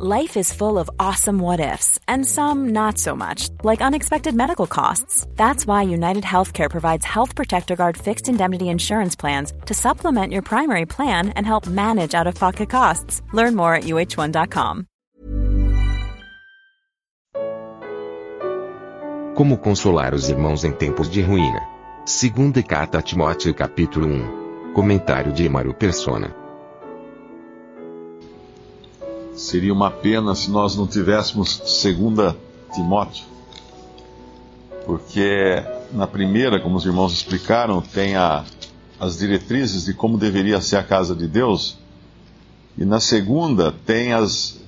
Life is full of awesome what ifs, and some not so much, like unexpected medical costs. That's why United Healthcare provides Health Protector Guard fixed indemnity insurance plans to supplement your primary plan and help manage out of pocket costs. Learn more at uh1.com. Como consolar os irmãos em tempos de ruína? Segunda carta a Timóteo, capítulo 1. Comentário de Emaro Persona. Seria uma pena se nós não tivéssemos segunda Timóteo. Porque na primeira, como os irmãos explicaram, tem a, as diretrizes de como deveria ser a casa de Deus. E na segunda tem as,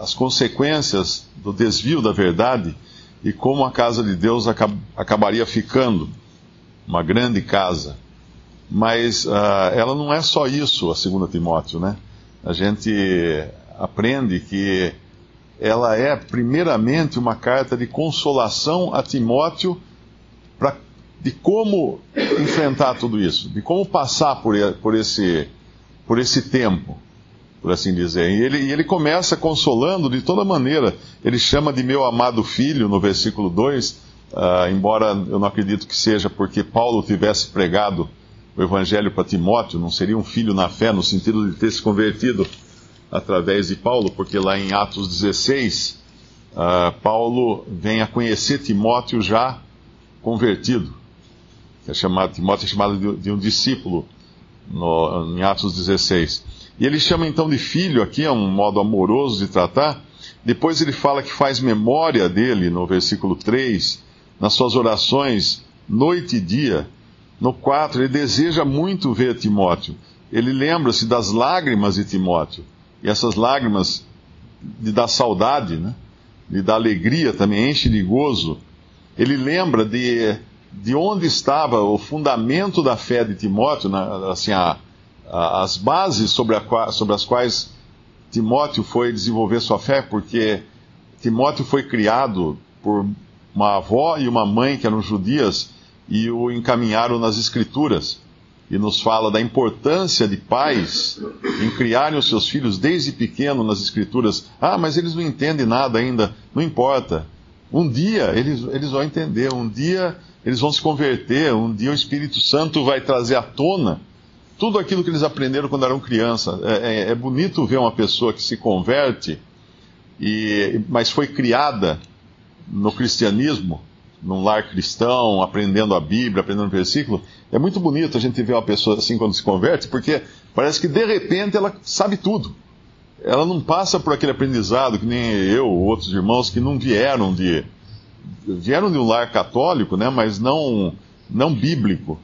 as consequências do desvio da verdade e como a casa de Deus acab, acabaria ficando uma grande casa. Mas uh, ela não é só isso, a segunda Timóteo, né? A gente aprende que ela é, primeiramente, uma carta de consolação a Timóteo pra, de como enfrentar tudo isso, de como passar por, por, esse, por esse tempo, por assim dizer. E ele, e ele começa consolando de toda maneira. Ele chama de meu amado filho, no versículo 2, uh, ah, embora eu não acredito que seja porque Paulo tivesse pregado o evangelho para Timóteo, não seria um filho na fé, no sentido de ter se convertido através de Paulo, porque lá em Atos 16, uh, Paulo vem a conhecer Timóteo já convertido. É chamado, Timóteo é chamado de, de um discípulo no, em Atos 16. E ele chama então de filho aqui, é um modo amoroso de tratar. Depois ele fala que faz memória dele no versículo 3, nas suas orações, noite e dia. No 4, ele deseja muito ver Timóteo. Ele lembra-se das lágrimas de Timóteo. E essas lágrimas de dar saudade, né? de dar alegria também, enche de gozo. Ele lembra de, de onde estava o fundamento da fé de Timóteo, né? assim, a, a, as bases sobre, a, sobre as quais Timóteo foi desenvolver sua fé, porque Timóteo foi criado por uma avó e uma mãe que eram judias e o encaminharam nas Escrituras e nos fala da importância de pais em criarem os seus filhos desde pequeno nas Escrituras. Ah, mas eles não entendem nada ainda. Não importa. Um dia eles, eles vão entender, um dia eles vão se converter, um dia o Espírito Santo vai trazer à tona tudo aquilo que eles aprenderam quando eram crianças. É, é, é bonito ver uma pessoa que se converte, e, mas foi criada no cristianismo num lar cristão, aprendendo a Bíblia, aprendendo o versículo, é muito bonito a gente ver uma pessoa assim quando se converte, porque parece que de repente ela sabe tudo. Ela não passa por aquele aprendizado que nem eu ou outros irmãos que não vieram de vieram de um lar católico, né, mas não não bíblico.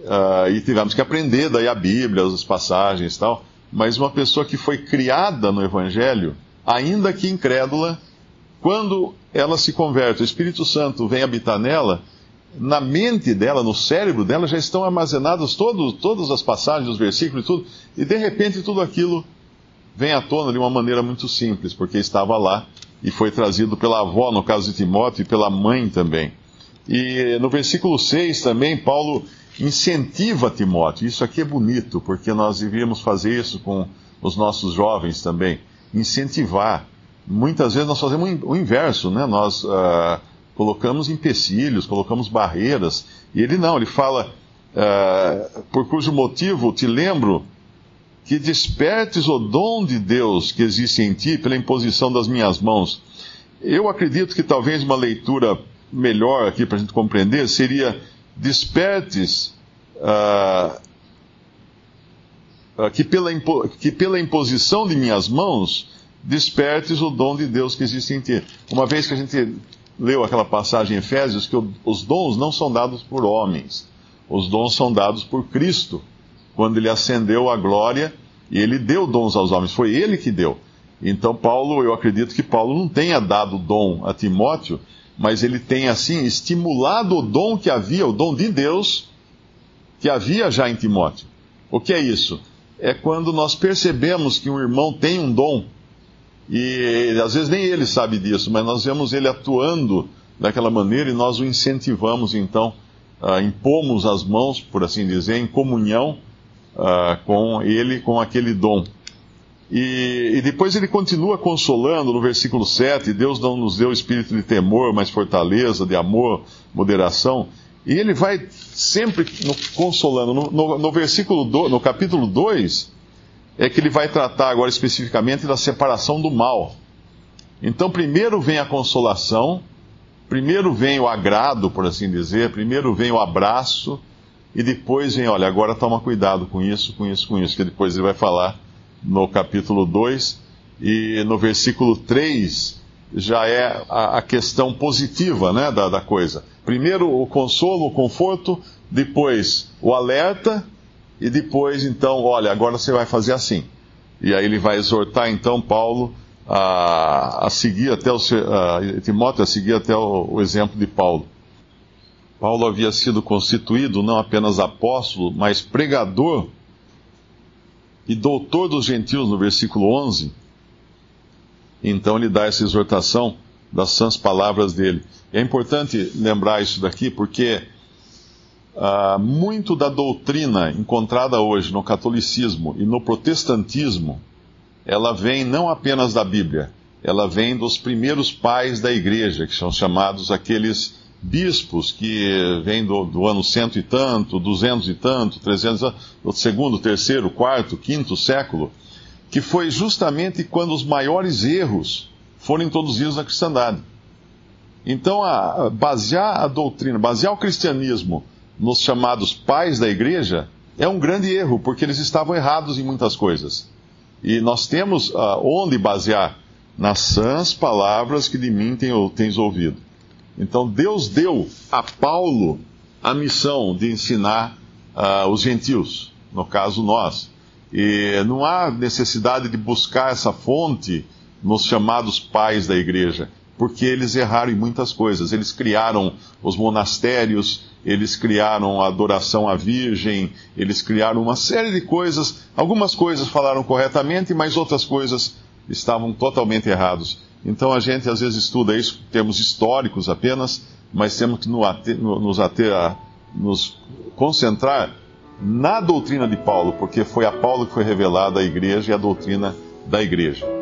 Uh, e tivemos que aprender daí a Bíblia, as passagens e tal. Mas uma pessoa que foi criada no Evangelho, ainda que incrédula, quando ela se converte, o Espírito Santo vem habitar nela, na mente dela, no cérebro dela, já estão armazenadas todas as passagens, os versículos e tudo, e de repente tudo aquilo vem à tona de uma maneira muito simples, porque estava lá e foi trazido pela avó, no caso de Timóteo, e pela mãe também. E no versículo 6 também, Paulo incentiva Timóteo. Isso aqui é bonito, porque nós devíamos fazer isso com os nossos jovens também. Incentivar muitas vezes nós fazemos o inverso, né? Nós uh, colocamos empecilhos, colocamos barreiras, e ele não, ele fala, uh, por cujo motivo te lembro que despertes o dom de Deus que existe em ti pela imposição das minhas mãos. Eu acredito que talvez uma leitura melhor aqui para a gente compreender seria despertes uh, que, pela que pela imposição de minhas mãos despertes o dom de Deus que existe em ti. Uma vez que a gente leu aquela passagem em Efésios, que os dons não são dados por homens, os dons são dados por Cristo, quando ele ascendeu à glória e ele deu dons aos homens, foi ele que deu. Então, Paulo, eu acredito que Paulo não tenha dado dom a Timóteo, mas ele tem, assim, estimulado o dom que havia, o dom de Deus, que havia já em Timóteo. O que é isso? É quando nós percebemos que um irmão tem um dom e às vezes nem ele sabe disso, mas nós vemos ele atuando daquela maneira e nós o incentivamos então, uh, impomos as mãos, por assim dizer, em comunhão uh, com ele, com aquele dom. E, e, depois ele continua consolando no versículo 7: Deus não nos deu espírito de temor, mas fortaleza, de amor, moderação. E ele vai sempre no, consolando. No, no, no versículo do, no capítulo 2, é que ele vai tratar agora especificamente da separação do mal. Então, primeiro vem a consolação, primeiro vem o agrado, por assim dizer, primeiro vem o abraço, e depois vem, olha, agora toma cuidado com isso, com isso, com isso, que depois ele vai falar no capítulo 2, e no versículo 3 já é a, a questão positiva né, da, da coisa. Primeiro o consolo, o conforto, depois o alerta, e depois então, olha, agora você vai fazer assim. E aí ele vai exortar então Paulo a, a seguir até o a, Timóteo a seguir até o, o exemplo de Paulo. Paulo havia sido constituído não apenas apóstolo, mas pregador e doutor dos gentios, no versículo 11. Então ele dá essa exortação das sãs palavras dele. É importante lembrar isso daqui porque uh, muito da doutrina encontrada hoje no catolicismo e no protestantismo, ela vem não apenas da Bíblia, ela vem dos primeiros pais da igreja, que são chamados aqueles bispos que vêm do, do, ano cento e tanto, duzentos e tanto, trezentos, do segundo, terceiro, quarto, quinto século, que foi justamente quando os maiores erros foram introduzidos na cristandade. Então, a, a basear a doutrina, basear o cristianismo nos chamados pais da igreja é um grande erro, porque eles estavam errados em muitas coisas. E nós temos uh, onde basear nas sãs palavras que de mim tens ouvido. Então Deus deu a Paulo a missão de ensinar uh, os gentios, no caso nós. E não há necessidade de buscar essa fonte nos chamados pais da igreja, porque eles erraram em muitas coisas. Eles criaram os monastérios, eles criaram a adoração à Virgem, eles criaram uma série de coisas. Algumas coisas falaram corretamente, mas outras coisas estavam totalmente errados. Então a gente às vezes estuda isso em termos históricos apenas, mas temos que nos ater a nos concentrar na doutrina de Paulo, porque foi a Paulo que foi revelada a igreja e a doutrina da igreja.